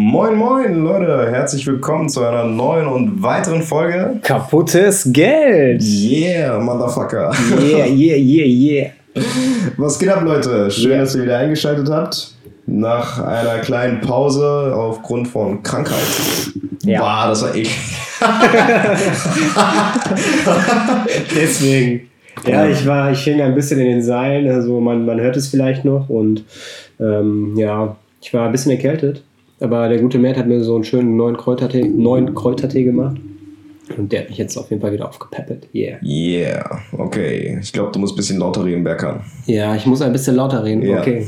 Moin, moin, Leute. Herzlich willkommen zu einer neuen und weiteren Folge. Kaputtes Geld. Yeah, Motherfucker. Yeah, yeah, yeah, yeah. Was geht ab, Leute? Schön, Yeah. dass ihr wieder eingeschaltet habt. Nach einer kleinen Pause aufgrund von Krankheit. Ja. Boah, das war echt. Deswegen. Ja, ich war, ich hing ein bisschen in den Seilen, also man, man hört es vielleicht noch und ähm, ja, ich war ein bisschen erkältet, aber der gute Mert hat mir so einen schönen neuen Kräutertee, neuen Kräutertee gemacht und der hat mich jetzt auf jeden Fall wieder aufgepäppelt. Yeah. Yeah, okay. Ich glaube, du musst ein bisschen lauter reden, Berkan. Ja, ich muss ein bisschen lauter reden. Ja. Okay.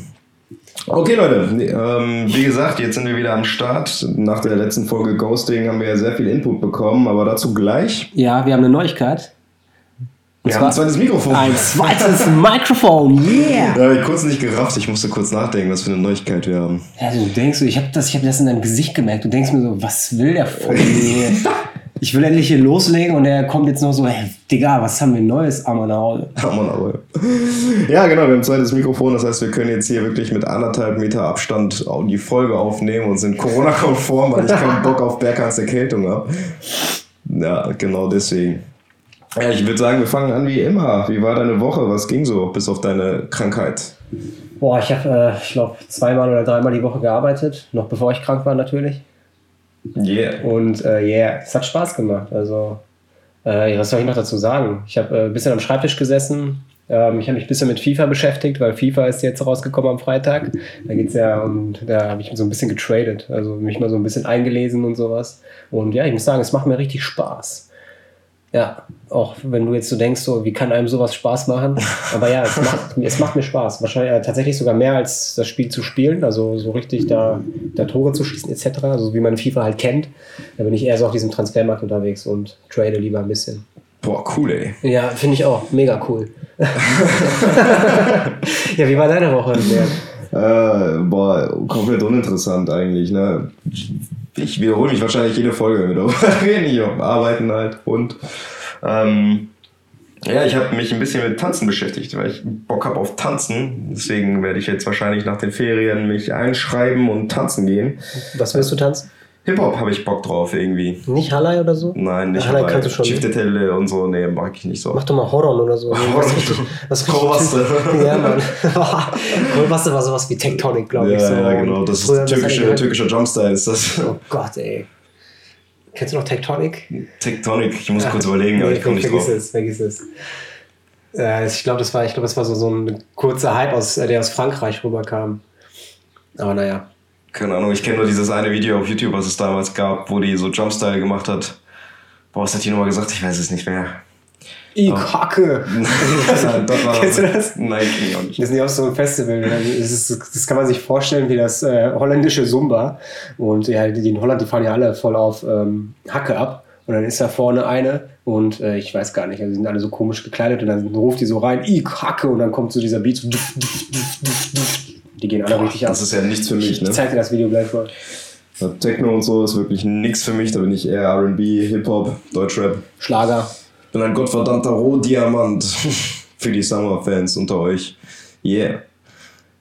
Okay, Leute. Ähm, wie gesagt, jetzt sind wir wieder am Start. Nach der letzten Folge Ghosting haben wir ja sehr viel Input bekommen, aber dazu gleich. Ja, wir haben eine Neuigkeit. Wir haben ein zweites Mikrofon. Ein zweites Mikrofon, yeah! Da habe ich kurz nicht gerafft. Ich musste kurz nachdenken, was für eine Neuigkeit wir haben. Ja, du denkst ich habe das, ich hab das in deinem Gesicht gemerkt. Du denkst mir so, was will der von mir? Ich will endlich hier loslegen und er kommt jetzt noch so, hey, Digga, was haben wir Neues, Amanau? Ja, Mann, aber. Ja, genau, wir haben ein zweites Mikrofon. Das heißt, wir können jetzt hier wirklich mit anderthalb Meter Abstand die Folge aufnehmen und sind Corona-konform, weil ich keinen Bock auf Berkans Erkältung habe. Ja, genau deswegen. Ja, ich würde sagen, wir fangen an wie immer. Wie war deine Woche? Was ging so, bis auf deine Krankheit? Boah, ich habe, äh, ich glaube, zweimal oder dreimal die Woche gearbeitet, noch bevor ich krank war natürlich. Yeah. Und äh, yeah, es hat Spaß gemacht. Also, äh, was soll ich noch dazu sagen? Ich habe äh, ein bisschen am Schreibtisch gesessen. Ähm, ich habe mich ein bisschen mit FIFA beschäftigt, weil FIFA ist jetzt rausgekommen am Freitag. Da geht's ja und da habe ich so ein bisschen getradet, also mich mal so ein bisschen eingelesen und sowas. Und ja, ich muss sagen, es macht mir richtig Spaß. Ja, auch wenn du jetzt so denkst, so, wie kann einem sowas Spaß machen? Aber ja, es macht, es macht mir Spaß. Wahrscheinlich äh, tatsächlich sogar mehr als das Spiel zu spielen, also so richtig da, da Tore zu schießen etc. Also wie man FIFA halt kennt. Da bin ich eher so auf diesem Transfermarkt unterwegs und trade lieber ein bisschen. Boah, cool, ey. Ja, finde ich auch. Mega cool. ja, wie war deine Woche? Äh, boah, komplett uninteressant eigentlich, ne? Ich wiederhole mich wahrscheinlich jede Folge mit darüber reden. Hab arbeiten halt und ähm, ja, ich habe mich ein bisschen mit Tanzen beschäftigt, weil ich Bock habe auf Tanzen. Deswegen werde ich jetzt wahrscheinlich nach den Ferien mich einschreiben und tanzen gehen. Was willst du tanzen? Hip-Hop habe ich Bock drauf irgendwie. Nicht Hallei oder so? Nein, nicht Hallei aber kannst du schon. Chief ne? Telle und so, nee, mag ich nicht so. Mach doch mal Horror oder so. Horror. Was Kohlwaste. Ja, Mann. Kohlwaste war sowas wie Tectonic, glaube Ja, ich. So. ja, genau. Das ist türkische, türkischer Jumpstyle ist das. Oh Gott, ey. Kennst du noch Tectonic? Tectonic, ich muss kurz überlegen, aber Nee, ich komme nicht vergiss drauf. es, vergiss es. Äh, ich glaube, das war, ich glaube, das war so, so ein kurzer Hype, aus, äh, der aus Frankreich rüberkam. Aber naja. Keine Ahnung, ich kenne nur dieses eine Video auf YouTube, was es damals gab, wo die so Jumpstyle gemacht hat. Boah, was hat die nochmal gesagt? Ich weiß es nicht mehr. Ich hacke! das war Kennst du das? Nein, ich auch nicht. Wir sind ja auf so einem Festival. Das, ist, das kann man sich vorstellen wie das äh, holländische Zumba. Und ja, die in Holland, die fahren ja alle voll auf ähm, Hacke ab. Und dann ist da vorne eine und äh, ich weiß gar nicht, also die sind alle so komisch gekleidet und dann ruft die so rein, ich hacke und dann kommt so dieser Beat so duff, duff, duff, duff, duff. Die gehen alle Boah, richtig ab. das ist ja nichts für mich, Ich ne? zeig dir das Video gleich mal. Techno und so ist wirklich nichts für mich. Da bin ich eher RB, Hip-Hop, Deutschrap. Schlager. Ich bin ein gottverdammter Rohdiamant für die Summer-Fans unter euch. Yeah.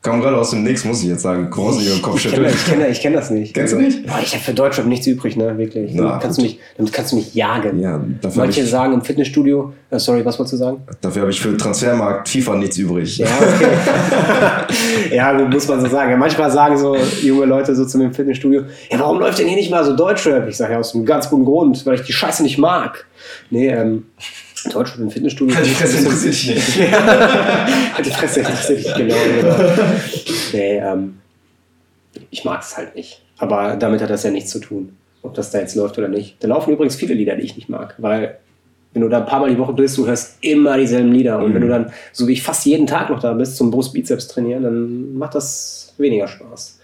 Kam gerade aus dem Nix, muss ich jetzt sagen. Gruselig und Ich kenne Kopfschütteln. ich kenn, ich kenn das nicht. Kennst du nicht? Boah, ich habe für Deutschrap nichts übrig, ne? Wirklich. Na, damit, kannst du mich, damit kannst du mich jagen. Ja, dafür habe Manche ich, sagen im Fitnessstudio, äh, sorry, was wolltest du sagen? dafür hab ich für Transfermarkt FIFA nichts übrig. Ja, okay. ja, muss man so sagen. Ja, manchmal sagen so junge Leute so zu mir im Fitnessstudio, ja, warum läuft denn hier nicht mal so Deutschrap? Ich sage ja aus einem ganz guten Grund, weil ich die Scheiße nicht mag. Nee, ähm, Deutschrap im Fitnessstudio. Die Fresse interessiert dich nicht. Halt die Fresse interessiert dich genau, genau. Nee, ähm, ich mag es halt nicht. Aber damit hat das ja nichts zu tun, ob das da jetzt läuft oder nicht. Da laufen übrigens viele Lieder, die ich nicht mag, weil wenn du da ein paar Mal die Woche bist, du hörst immer dieselben Lieder. Und wenn du dann, so wie ich fast jeden Tag noch da bist, zum Brust-Bizeps trainieren, dann macht das weniger Spaß.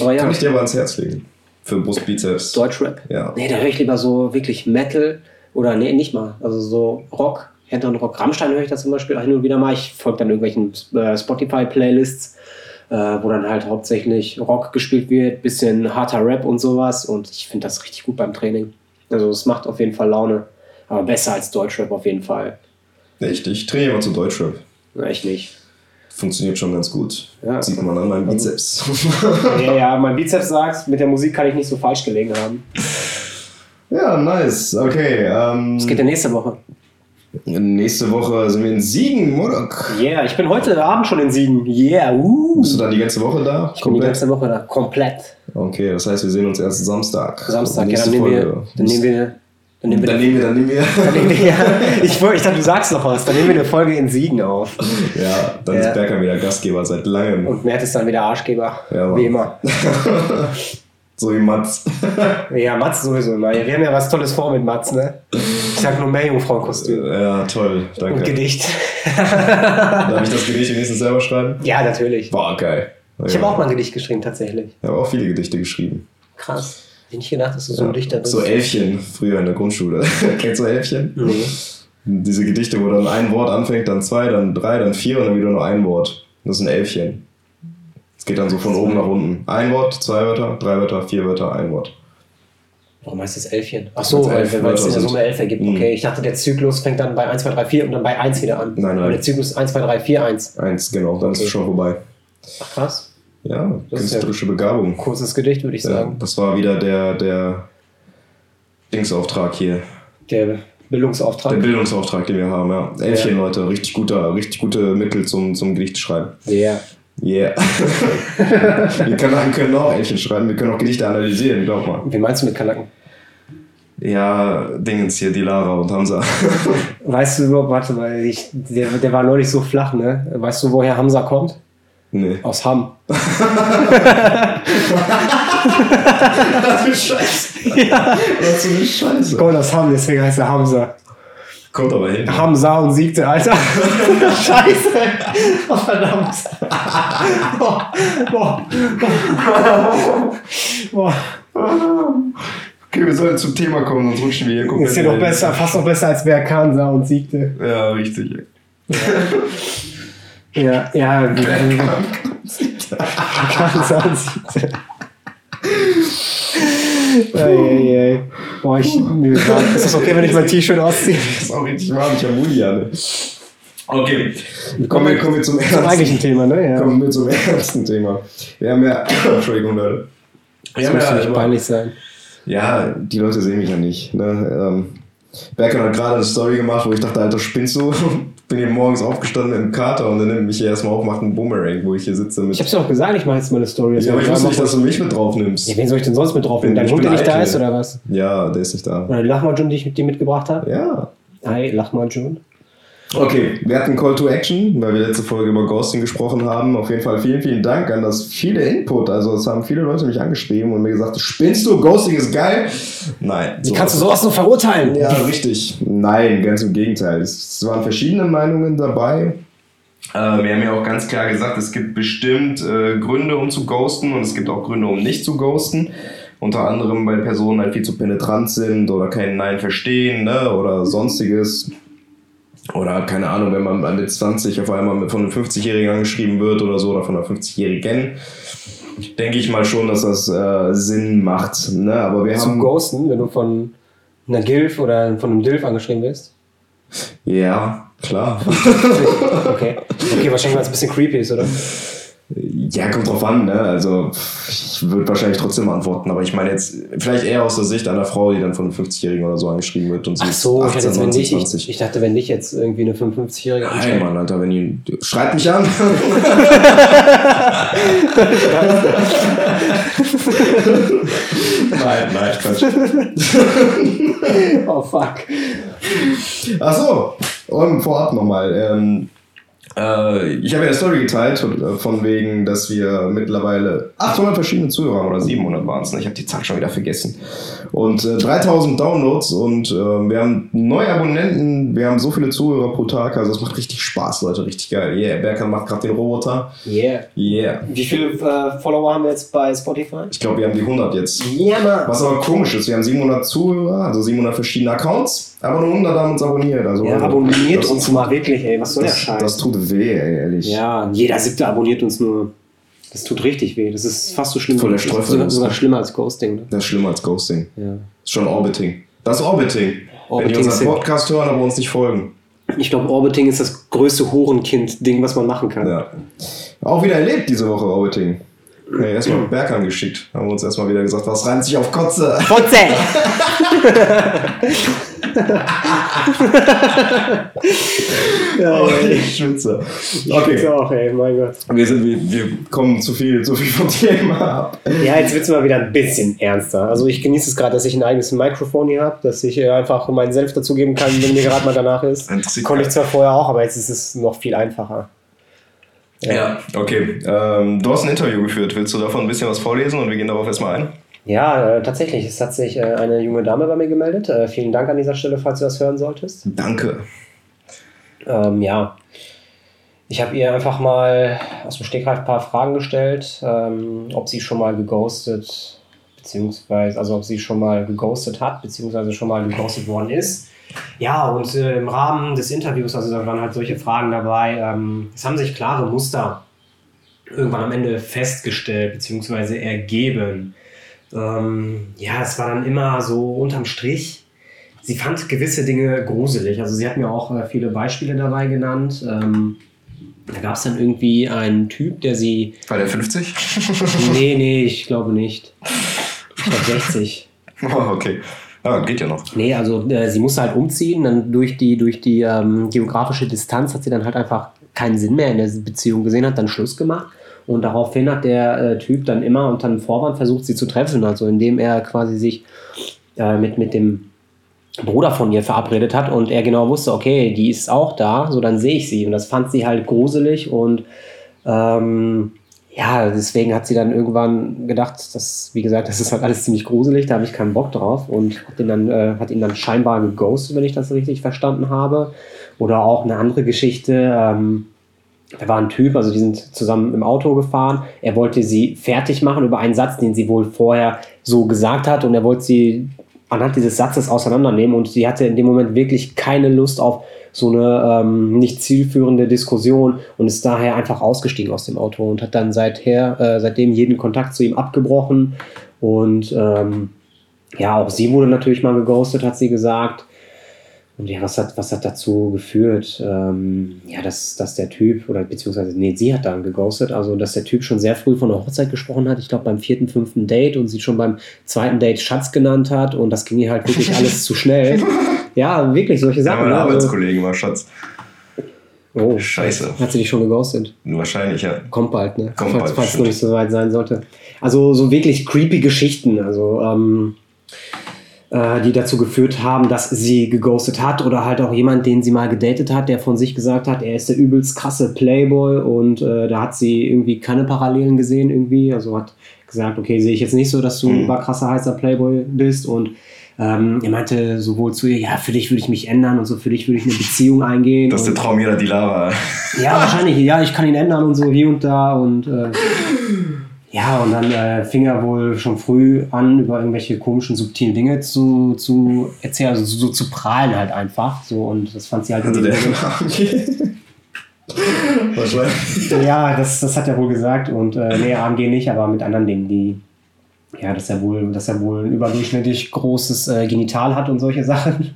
Aber ja, Kann ich dir aber ans Herz legen. Für Brustbizeps. Deutschrap. Ja. Nee, da höre ich lieber so wirklich Metal oder nee, nicht mal. Also so Rock, härteren Rock. Rammstein höre ich da zum Beispiel hin und wieder mal. Ich folge dann irgendwelchen äh, Spotify-Playlists, äh, wo dann halt hauptsächlich Rock gespielt wird, bisschen harter Rap und sowas. Und ich finde das richtig gut beim Training. Also es macht auf jeden Fall Laune. Aber besser als Deutschrap auf jeden Fall. Echt, ich trainiere immer zu Deutschrap. Na, ich nicht. funktioniert schon ganz gut. Ja. Sieht man an meinem Bizeps. Ja, ja, mein Bizeps sagt, mit der Musik kann ich nicht so falsch gelegen haben. ja, nice. Okay. Ähm, Was geht denn nächste Woche? nächste Woche sind wir in Siegen, Murdoch. Yeah, ich bin heute Abend schon in Siegen. Yeah, uh. Bist du dann die ganze Woche da? Ich bin die ganze Woche da. Komplett. Okay, das heißt, wir sehen uns erst Samstag. Samstag, ja, Nächste dann nehmen wir. Dann nehmen wir. Dann nehmen wir. Dann nehmen wir, dann nehmen wir. dann nehmen wir ja, ich, wollte- ich dachte, du sagst noch was. Dann nehmen wir eine Folge in Siegen auf. ja, dann Ja. ist Berker wieder Gastgeber seit langem. Und Mert ist dann wieder Arschgeber. Ja, Mann. wie immer. so wie Mats. Ja, Mats sowieso immer. Wir haben ja was Tolles vor mit Mats, ne? Ich sag nur Meerjungfrauenkostüm. ja, toll. Und Danke. Gedicht. Darf ich das Gedicht wenigstens selber schreiben? Ja, natürlich. Boah, geil. Ich habe auch mal ein Gedicht geschrieben, tatsächlich. Ich habe auch viele Gedichte geschrieben. Krass. Hätte nicht gedacht, dass du so ein Dichter bist. So Elfchen, früher in der Grundschule. Kennst du Elfchen? Nee. Diese Gedichte, wo dann ein Wort anfängt, dann zwei, dann drei, dann vier und dann wieder nur ein Wort. Das ist ein Elfchen. Es geht dann so von oben nach unten. Ein Wort, zwei Wörter, drei Wörter, vier Wörter, ein Wort. Warum heißt das Elfchen? Ach so, weil elf weil es in der Summe elf ergibt. Mhm. Okay, ich dachte, der Zyklus fängt dann bei 1, 2, 3, 4 und dann bei 1 wieder an. Nein, nein. Und der Zyklus ist 1, 2, 3, 4, 1. Eins, genau, dann ist Okay. es schon vorbei. Ach krass. Ja, Das ist ja- künstlerische Begabung. Kurzes Gedicht, würde ich Ja, sagen. das war wieder der, der Dingsauftrag hier. Der Der Bildungsauftrag. Bildungsauftrag, den wir haben, ja. Elfchen, Leute, richtig guter, richtig gute Mittel zum, zum Gedichte schreiben. Ja. Yeah. wir Kanaken können auch Elfchen schreiben, wir können auch Gedichte analysieren, glaub mal. Wie meinst du mit Kanaken? Ja, Dingens hier, die Lara und Hamza. Weißt du überhaupt, warte mal, ich, der, der war neulich so flach, ne? Weißt du, woher Hamza kommt? nee. Aus Hamm. Was für Scheiße. ja. Was für eine Scheiße. Kommt aus Hamm, deswegen heißt er Hamza. Kommt aber hin. Hamza und siegte, Alter. Scheiße. Oh, verdammt. Boah. Boah. Boah. Okay, wir sollten zum Thema kommen, sonst rutschen wir hier komplett. Ist ja noch besser, fast noch besser als wer Kansa und siegte. Ja, richtig. Ja, ja. Kansa und siegte. Eieiei. Boah, ich. Grad- ist das okay, wenn ich mein T-Shirt ausziehe? Das ist auch richtig warm, ich habe Muli an. Okay, kommen wir, kommen wir zum Zum eigentlichen Thema, ne? Ja. Kommen wir zum ernsten Thema. Wir haben ja, Entschuldigung Leute. Wir Das muss ja, nicht peinlich sein. ja, die Leute sehen mich ja nicht. Ne? Ähm, Berkan hat gerade eine Story gemacht, wo ich dachte, Alter, spinnst du? Bin hier morgens aufgestanden dem Kater und dann nimmt mich hier erstmal auf, macht einen Boomerang, wo ich hier sitze mit. Ich hab's dir auch gesagt, ich mache jetzt mal eine Story. ja, aber ich wusste nicht, dass du mich mit drauf nimmst. Ja, wen soll ich denn sonst mit drauf nehmen? Dein Hund, der nicht da ist, oder was? Ja, der ist nicht da. Oder die Lachmajun, die ich mit dir mitgebracht habe? Ja. Hi, Lachmajun. Okay, wir hatten Call to Action, weil wir letzte Folge über Ghosting gesprochen haben. Auf jeden Fall vielen, vielen Dank an das viele Input. Also es haben viele Leute mich angeschrieben und mir gesagt, spinnst du? Ghosting ist geil. Nein. Wie kannst du sowas nur verurteilen? Ja, richtig. Nein, ganz im Gegenteil. Es waren verschiedene Meinungen dabei. Äh, wir haben ja auch ganz klar gesagt, es gibt bestimmt äh, Gründe, um zu ghosten und es gibt auch Gründe, um nicht zu ghosten. Unter anderem, weil Personen halt viel zu penetrant sind oder kein Nein verstehen ne? oder sonstiges. Oder keine Ahnung, wenn man mit 20 auf einmal von einem 50-Jährigen angeschrieben wird oder so oder von einer 50-Jährigen, denke ich mal schon, dass das äh, Sinn macht. Ne? Aber wir Zum haben. Ghosten, wenn du von einer Gilf oder von einem Dilf angeschrieben wirst? Ja, klar. Okay. Okay, wahrscheinlich, weil es ein bisschen creepy ist, oder? Ja, kommt drauf an, ne? Also, ich würde wahrscheinlich trotzdem antworten, aber ich meine jetzt vielleicht eher aus der Sicht einer Frau, die dann von einem 50-Jährigen oder so angeschrieben wird und sie Ach so, ich, dachte 18, jetzt, wenn 19, nicht, ich, 20. ich dachte, wenn nicht jetzt irgendwie eine 55-Jährige Nein. Mann, Alter, wenn ihr. Schreibt mich an! nein, nein, Quatsch. Oh, fuck. Ach so, und vorab nochmal. Ähm, äh, ich habe ja eine Story geteilt äh, von wegen, dass wir mittlerweile 800 verschiedene Zuhörer haben oder 700 waren es. Ne? Ich habe die Zahl schon wieder vergessen. Und äh, 3000 Downloads und äh, wir haben neue Abonnenten. Wir haben so viele Zuhörer pro Tag. Also es macht richtig Spaß, Leute. Richtig geil. Yeah, Berkan macht gerade den Roboter. Yeah. Yeah. Wie viele äh, Follower haben wir jetzt bei Spotify? Ich glaube, wir haben die 100 jetzt. Ja, Mann. Was aber komisch ist, wir haben 700 Zuhörer, also 700 verschiedene Accounts, aber nur 100 haben uns abonniert. Also Ja, abonniert uns mal wirklich, ey. Was soll der Das, Scheiß? das tut weh, ey, ehrlich. ja, jeder siebte abonniert uns nur. Das tut richtig weh. Das ist fast so schlimm. Voll der Das ist Streufel. sogar, sogar schlimmer als Ghosting. Ne? Das ist schlimmer als Ghosting. Ja. Das ist schon Orbiting. Das ist Orbiting. Wenn Orbiting die unseren. Podcast hören, aber uns nicht folgen. Ich glaube, Orbiting ist das größte Horenkind-Ding, was man machen kann. Ja. Auch wieder erlebt diese Woche Orbiting. Nee, erstmal Berg angeschickt. Haben wir uns erstmal wieder gesagt, was reimt sich auf Kotze? Kotze! ja, oh, ich schwitze. Okay. Ich auch, ey, mein Gott. Wir, sind, wir, wir kommen zu viel, zu viel vom Thema ab. Ja, jetzt wird es mal wieder ein bisschen ernster. Also ich genieße es gerade, dass ich ein eigenes Mikrofon hier habe, dass ich einfach meinen Senf dazugeben kann, wenn mir gerade mal danach ist. Konnte ich zwar vorher auch, aber jetzt ist es noch viel einfacher. Ja, ja okay. Ähm, du hast ein Interview geführt. Willst du davon ein bisschen was vorlesen und wir gehen darauf erstmal ein? Ja, äh, tatsächlich. Es hat sich äh, eine junge Dame bei mir gemeldet. Äh, vielen Dank an dieser Stelle, falls du das hören solltest. Danke. Ähm, ja. Ich habe ihr einfach mal aus dem Stegreif ein paar Fragen gestellt, ähm, ob sie schon mal geghostet, beziehungsweise, also ob sie schon mal geghostet hat, beziehungsweise schon mal geghostet worden ist. Ja, und äh, im Rahmen des Interviews, also da waren halt solche Fragen dabei, ähm, es haben sich klare Muster irgendwann am Ende festgestellt, beziehungsweise ergeben. Ähm, ja, es war dann immer so unterm Strich. Sie fand gewisse Dinge gruselig. Also sie hat mir auch äh, viele Beispiele dabei genannt. Ähm, da gab es dann irgendwie einen Typ, der sie. War der 50? nee, nee, ich glaube nicht. Ich glaube 60. Oh, okay. Ja, geht ja noch. Nee, also äh, sie musste halt umziehen, dann durch die, durch die ähm, geografische Distanz hat sie dann halt einfach keinen Sinn mehr in der Beziehung gesehen, hat dann Schluss gemacht. Und daraufhin hat der äh, Typ dann immer unter einem Vorwand versucht, sie zu treffen, also indem er quasi sich äh, mit, mit dem Bruder von ihr verabredet hat und er genau wusste, okay, die ist auch da, so dann sehe ich sie. Und das fand sie halt gruselig und ähm, ja, deswegen hat sie dann irgendwann gedacht, dass, wie gesagt, das ist halt alles ziemlich gruselig, da habe ich keinen Bock drauf und hat ihn dann, äh, hat ihn dann scheinbar geghostet, wenn ich das richtig verstanden habe. Oder auch eine andere Geschichte, ähm, da war ein Typ, also die sind zusammen im Auto gefahren. Er wollte sie fertig machen über einen Satz, den sie wohl vorher so gesagt hat und er wollte sie anhand dieses Satzes auseinandernehmen und sie hatte in dem Moment wirklich keine Lust auf so eine ähm, nicht zielführende Diskussion und ist daher einfach ausgestiegen aus dem Auto und hat dann seither, äh, seitdem jeden Kontakt zu ihm abgebrochen. Und ähm, ja, auch sie wurde natürlich mal geghostet, hat sie gesagt. Und ja, was hat, was hat dazu geführt? Ähm, ja, dass, dass der Typ, oder beziehungsweise, nee, sie hat dann geghostet, also dass der Typ schon sehr früh von der Hochzeit gesprochen hat, ich glaube beim vierten, fünften Date und sie schon beim zweiten Date Schatz genannt hat und das ging ihr halt wirklich alles zu schnell. Ja, wirklich, solche Sachen. Ja, mein ne? also Arbeitskollegen war Schatz. Oh, Scheiße. Hat sie dich schon geghostet? Wahrscheinlich, ja. Kommt bald, ne? Kommt falls, bald, falls es noch nicht so weit sein sollte. Also so wirklich creepy Geschichten, also ähm, äh, die dazu geführt haben, dass sie geghostet hat oder halt auch jemand, den sie mal gedatet hat, der von sich gesagt hat, er ist der übelst krasse Playboy und äh, da hat sie irgendwie keine Parallelen gesehen irgendwie, also hat gesagt, okay, sehe ich jetzt nicht so, dass du mhm. ein krasser heißer Playboy bist und ähm, er meinte sowohl zu ihr, ja, für dich würde ich mich ändern und so, für dich würde ich eine Beziehung eingehen. Das ist der Traum jeder Dilara. Ja, wahrscheinlich, ja, ich kann ihn ändern und so hier und da und äh, ja, und dann äh, fing er wohl schon früh an, über irgendwelche komischen, subtilen Dinge zu, zu erzählen, also so, so zu prahlen halt einfach. So, und das fand sie halt also der Wahrscheinlich. Ja, das, das hat er wohl gesagt. Und äh, nee, AMG nicht, aber mit anderen Dingen, die ja, dass er wohl, dass er wohl ein überdurchschnittlich großes äh, Genital hat und solche Sachen.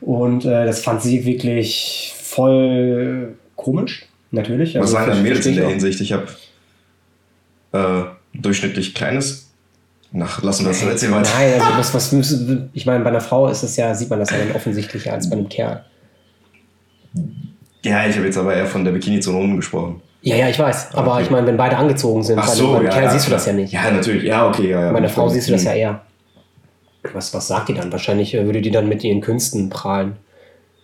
Oh und äh, das fand sie wirklich voll komisch, natürlich. Was also, sagen dann Mädels in der Hinsicht? Ich habe äh, durchschnittlich kleines. Nach, lassen wir das jetzt weiter. Nein, also was, was müssen, ich meine, bei einer Frau ist das ja, sieht man das ja dann offensichtlicher als bei einem Kerl. Ja, ich habe jetzt aber eher von der Bikini-Zone gesprochen. Ja, ja, ich weiß. Aber okay. ich meine, wenn beide angezogen sind, Ach so, beim ja, Kerl ja, siehst du das ja nicht. Ja, natürlich. Ja, okay. Ja, ja. Bei Frau siehst du das ja eher. Was, was sagt die dann? Wahrscheinlich äh, würde die dann mit ihren Künsten prahlen.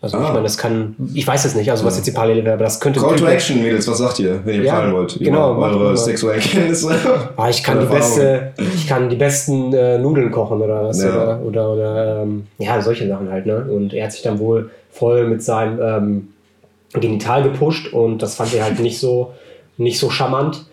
Also ah. ich meine, das kann, ich weiß es nicht, also was jetzt die Parallele wäre, aber das könnte... Call to Action, Mädels, was sagt ihr, wenn ihr ja, prahlen wollt? Genau. Eure sexuellen Kenntnisse. Ah, ich kann die beste, ich kann die besten äh, Nudeln kochen oder was, ja. oder, oder, oder ähm, ja, solche Sachen halt, ne? Und er hat sich dann wohl voll mit seinem ähm, Genital gepusht und das fand er halt nicht so nicht so charmant.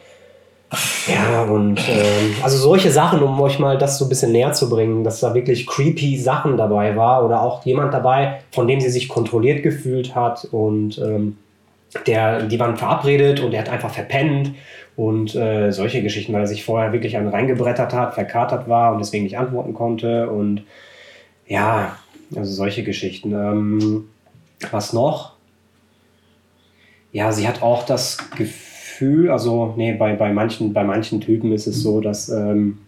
Ja, und ähm, also solche Sachen, um euch mal das so ein bisschen näher zu bringen, dass da wirklich creepy Sachen dabei war oder auch jemand dabei, von dem sie sich kontrolliert gefühlt hat und ähm, der, die waren verabredet und er hat einfach verpennt und äh, solche Geschichten, weil er sich vorher wirklich an reingebrettert hat, verkatert war und deswegen nicht antworten konnte und ja, also solche Geschichten. Ähm, Was noch? Ja, sie hat auch das Gefühl, also nee, bei, bei, manchen, bei manchen Typen ist es so, dass ähm,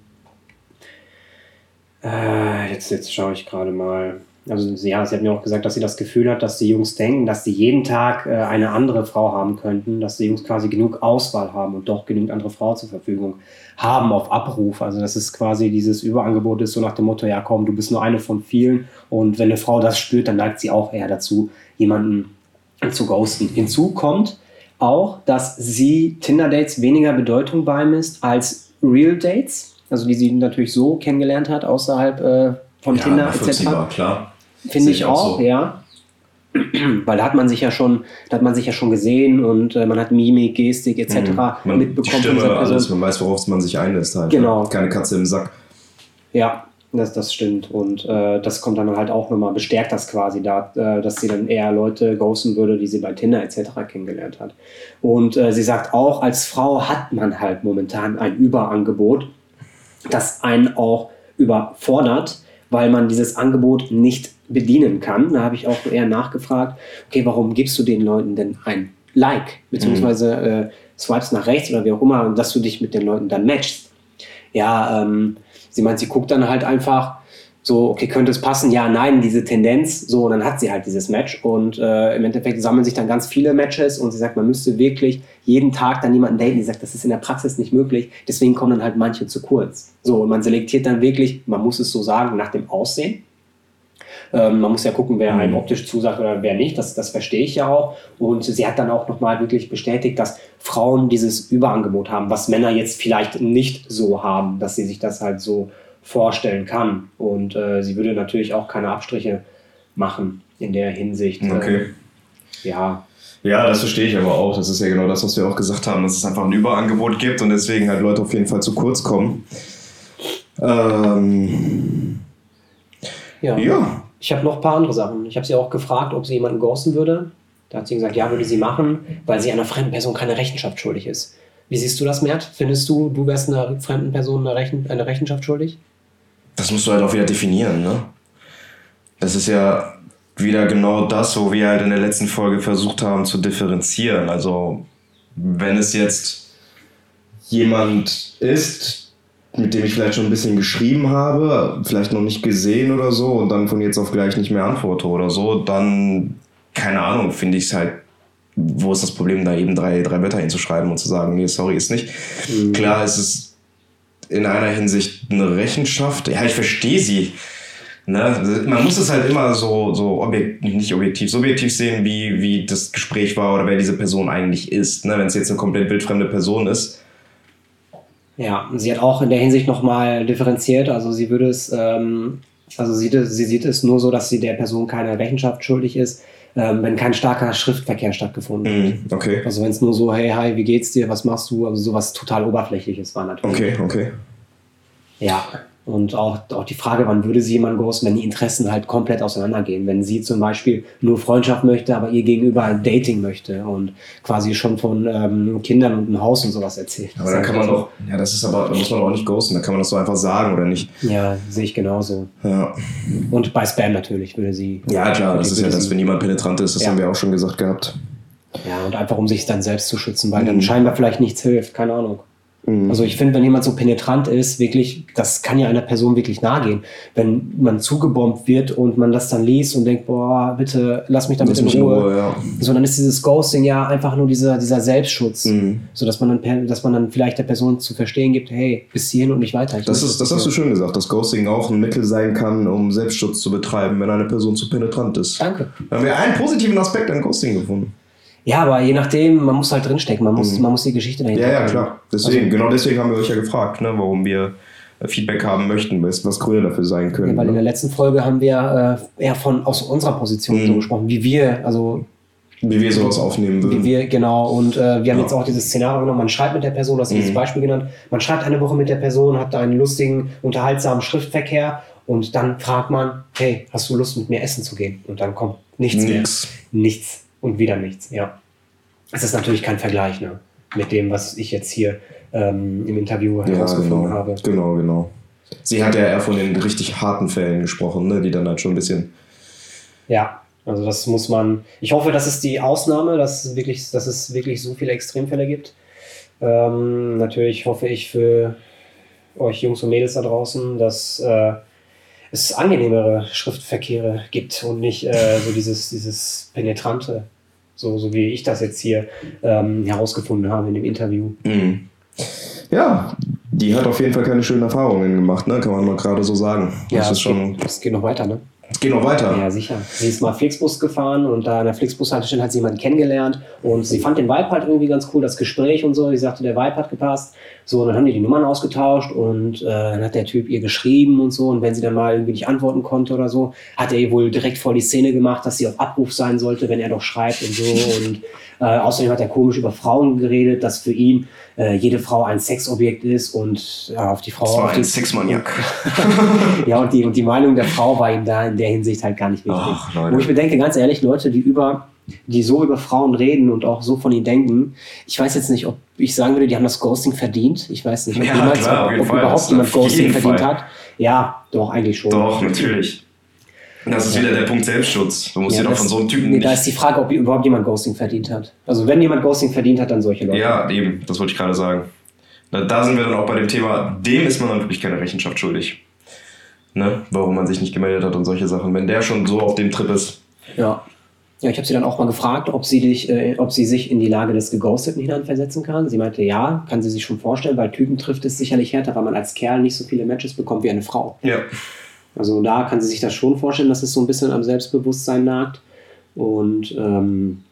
äh, jetzt, jetzt schaue ich gerade mal. Also ja, sie hat mir auch gesagt, dass sie das Gefühl hat, dass die Jungs denken, dass sie jeden Tag äh, eine andere Frau haben könnten, dass die Jungs quasi genug Auswahl haben und doch genügend andere Frauen zur Verfügung haben auf Abruf. Also das ist quasi dieses Überangebot ist so nach dem Motto, ja komm, du bist nur eine von vielen und wenn eine Frau das spürt, dann neigt sie auch eher dazu, jemanden zu ghosten. Hinzu kommt auch, dass sie Tinder-Dates weniger Bedeutung beimisst als Real Dates also die sie natürlich so kennengelernt hat, außerhalb äh, von ja, Tinder etc. klar. Finde ich auch, so. ja. Weil da hat man sich ja schon, da hat man sich ja schon gesehen und äh, man hat Mimik, Gestik etc. Mhm. Man, mitbekommen. Die Stimme, alles, man weiß, worauf man sich einlässt halt. Ne? Genau. Keine Katze im Sack. Ja, das, das stimmt. Und äh, das kommt dann halt auch nochmal, bestärkt das quasi da, äh, dass sie dann eher Leute ghosten würde, die sie bei Tinder etc. kennengelernt hat. Und äh, sie sagt auch, als Frau hat man halt momentan ein Überangebot das einen auch überfordert, weil man dieses Angebot nicht bedienen kann. Da habe ich auch eher nachgefragt, okay, warum gibst du den Leuten denn ein Like, beziehungsweise mhm. äh, swipes nach rechts oder wie auch immer, dass du dich mit den Leuten dann matchst. Ja, ähm, sie meint, sie guckt dann halt einfach, so, okay, könnte es passen? Ja, nein, diese Tendenz. So, und dann hat sie halt dieses Match. Und äh, im Endeffekt sammeln sich dann ganz viele Matches und sie sagt, man müsste wirklich jeden Tag dann jemanden daten. Die sagt, das ist in der Praxis nicht möglich. Deswegen kommen dann halt manche zu kurz. So, und man selektiert dann wirklich, man muss es so sagen, nach dem Aussehen. Ähm, man muss ja gucken, wer einem mhm. optisch zusagt oder wer nicht. Das, das verstehe ich ja auch. Und sie hat dann auch nochmal wirklich bestätigt, dass Frauen dieses Überangebot haben, was Männer jetzt vielleicht nicht so haben, dass sie sich das halt so vorstellen kann. Und äh, sie würde natürlich auch keine Abstriche machen in der Hinsicht. Okay. Äh, ja. Ja, das verstehe ich aber auch. Das ist ja genau das, was wir auch gesagt haben, dass es einfach ein Überangebot gibt und deswegen halt Leute auf jeden Fall zu kurz kommen. Ähm, ja. ja. Ich habe noch ein paar andere Sachen. Ich habe sie auch gefragt, ob sie jemanden ghosten würde. Da hat sie gesagt, ja, würde sie machen, weil sie einer fremden Person keine Rechenschaft schuldig ist. Wie siehst du das, Mert? Findest du, du wärst einer fremden Person eine, Rechen eine Rechenschaft schuldig? das musst du halt auch wieder definieren, ne? Das ist ja wieder genau das, wo wir halt in der letzten Folge versucht haben zu differenzieren. Also, wenn es jetzt jemand ist, mit dem ich vielleicht schon ein bisschen geschrieben habe, vielleicht noch nicht gesehen oder so und dann von jetzt auf gleich nicht mehr antworte oder so, dann, keine Ahnung, finde ich es halt, wo ist das Problem, da eben drei, drei Wörter hinzuschreiben und zu sagen, nee, sorry, ist nicht. Mhm. Klar, es ist in einer Hinsicht eine Rechenschaft. Ja, ich verstehe sie. Ne? Man muss es halt immer so, so objekt, nicht objektiv, subjektiv sehen, wie, wie das Gespräch war oder wer diese Person eigentlich ist. Ne? Wenn es jetzt eine komplett wildfremde Person ist. Ja, sie hat auch in der Hinsicht nochmal differenziert. Also sie würde es, ähm, also sie, sie sieht es nur so, dass sie der Person keine Rechenschaft schuldig ist ähm, wenn kein starker Schriftverkehr stattgefunden hat. Mm, okay. Also wenn es nur so, hey, hi, wie geht's dir, was machst du, also sowas total oberflächliches war natürlich. Okay, okay. Ja, und auch, auch die Frage, wann würde sie jemanden ghosten, wenn die Interessen halt komplett auseinandergehen. Wenn sie zum Beispiel nur Freundschaft möchte, aber ihr gegenüber Dating möchte und quasi schon von ähm, Kindern und einem Haus und sowas erzählt. Aber da kann man doch, ja, das ist aber, da muss man auch nicht ghosten, da kann man das so einfach sagen, oder nicht? Ja, sehe ich genauso. Ja. Und bei Spam natürlich würde sie. Ja, klar, das ist ja das, wenn niemand penetrant ist, das ja. haben wir auch schon gesagt gehabt. Ja, und einfach um sich dann selbst zu schützen, weil mhm. dann scheinbar vielleicht nichts hilft, keine Ahnung. Mhm. Also ich finde, wenn jemand so penetrant ist, wirklich, das kann ja einer Person wirklich nahe gehen. Wenn man zugebombt wird und man das dann liest und denkt, boah, bitte lass mich damit lass in Ruhe. Ruhe ja. So, dann ist dieses Ghosting ja einfach nur dieser, dieser Selbstschutz. Mhm. So dass man, dann, dass man dann vielleicht der Person zu verstehen gibt, hey, bis hierhin und nicht weiter. Ich das ist, das hast du schön gesagt, dass Ghosting auch ein Mittel sein kann, um Selbstschutz zu betreiben, wenn eine Person zu penetrant ist. Danke. Da haben wir einen positiven Aspekt an Ghosting gefunden. Ja, aber je nachdem, man muss halt drinstecken, man muss, mhm. man muss die Geschichte dahinter. Ja, ja, klar. Deswegen, also, genau deswegen haben wir euch ja gefragt, ne, warum wir äh, Feedback haben möchten, was, was Gründe dafür sein können. Ja, weil ne? in der letzten Folge haben wir äh, eher von aus unserer Position mhm. so gesprochen, wie wir, also wie wir sowas aufnehmen würden. Wie wir, genau. Und äh, wir haben ja. jetzt auch dieses Szenario genommen, man schreibt mit der Person, das ist mhm. dieses Beispiel genannt, man schreibt eine Woche mit der Person, hat einen lustigen, unterhaltsamen Schriftverkehr und dann fragt man, hey, hast du Lust mit mir essen zu gehen? Und dann kommt nichts Nix. mehr. Nichts. Und wieder nichts, ja. Es ist natürlich kein Vergleich ne, mit dem, was ich jetzt hier ähm, im Interview herausgefunden genau. habe. Genau, genau. Sie hat ja eher von den richtig harten Fällen gesprochen, ne, die dann halt schon ein bisschen. Ja, Also das muss man. Ich hoffe, das ist die Ausnahme, dass es wirklich, dass es wirklich so viele Extremfälle gibt. Ähm, natürlich hoffe ich für euch Jungs und Mädels da draußen, dass äh, es angenehmere Schriftverkehre gibt und nicht äh, so dieses, dieses penetrante, so, so wie ich das jetzt hier ähm, herausgefunden habe in dem Interview. Mhm. Ja, die hat auf jeden Fall keine schönen Erfahrungen gemacht, ne? kann man mal gerade so sagen. Ja, das ist schon. geht, es geht noch weiter, ne? Es geht noch weiter. Ja, sicher. Sie ist mal Flixbus gefahren und da an der Flixbus-Haltestelle hat sie jemanden kennengelernt und sie fand den Vibe halt irgendwie ganz cool, das Gespräch und so. Sie sagte, der Vibe hat gepasst. So, und dann haben die die Nummern ausgetauscht und äh, dann hat der Typ ihr geschrieben und so. Und wenn sie dann mal irgendwie nicht antworten konnte oder so, hat er ihr wohl direkt vor die Szene gemacht, dass sie auf Abruf sein sollte, wenn er doch schreibt und so. Und äh, außerdem hat er komisch über Frauen geredet, dass für ihn äh, jede Frau ein Sexobjekt ist und ja, auf die Frau. Das war auf ein die, Sexmaniak. ja, und die, und die Meinung der Frau war ihm da in der Hinsicht halt gar nicht wichtig. Ach, Leute. Wo ich mir denke, ganz ehrlich, Leute, die über, die so über Frauen reden und auch so von ihnen denken, ich weiß jetzt nicht, ob ich sagen würde, die haben das Ghosting verdient. Ich weiß nicht, ob, Ja, jemals, klar, ob Fall. überhaupt jemand Ghosting verdient Fall. hat. Ja, doch, eigentlich schon. Doch, natürlich. Das ist wieder der Punkt Selbstschutz. Du musst Ja, dir doch von so einem Typen Nee, da ist die Frage, ob überhaupt jemand Ghosting verdient hat. Also wenn jemand Ghosting verdient hat, dann solche Leute. Ja, eben, das wollte ich gerade sagen. Na, da sind wir dann auch bei dem Thema, dem ist man dann wirklich keine Rechenschaft schuldig. Ne? Warum man sich nicht gemeldet hat und solche Sachen. Wenn der schon so auf dem Trip ist. Ja. Ja, ich habe sie dann auch mal gefragt, ob sie, dich, äh, ob sie sich in die Lage des Geghosteten hineinversetzen kann. Sie meinte, ja, kann sie sich schon vorstellen, weil Typen trifft es sicherlich härter, weil man als Kerl nicht so viele Matches bekommt wie eine Frau. Ja. Also da kann sie sich das schon vorstellen, dass es so ein bisschen am Selbstbewusstsein nagt. Und ähm,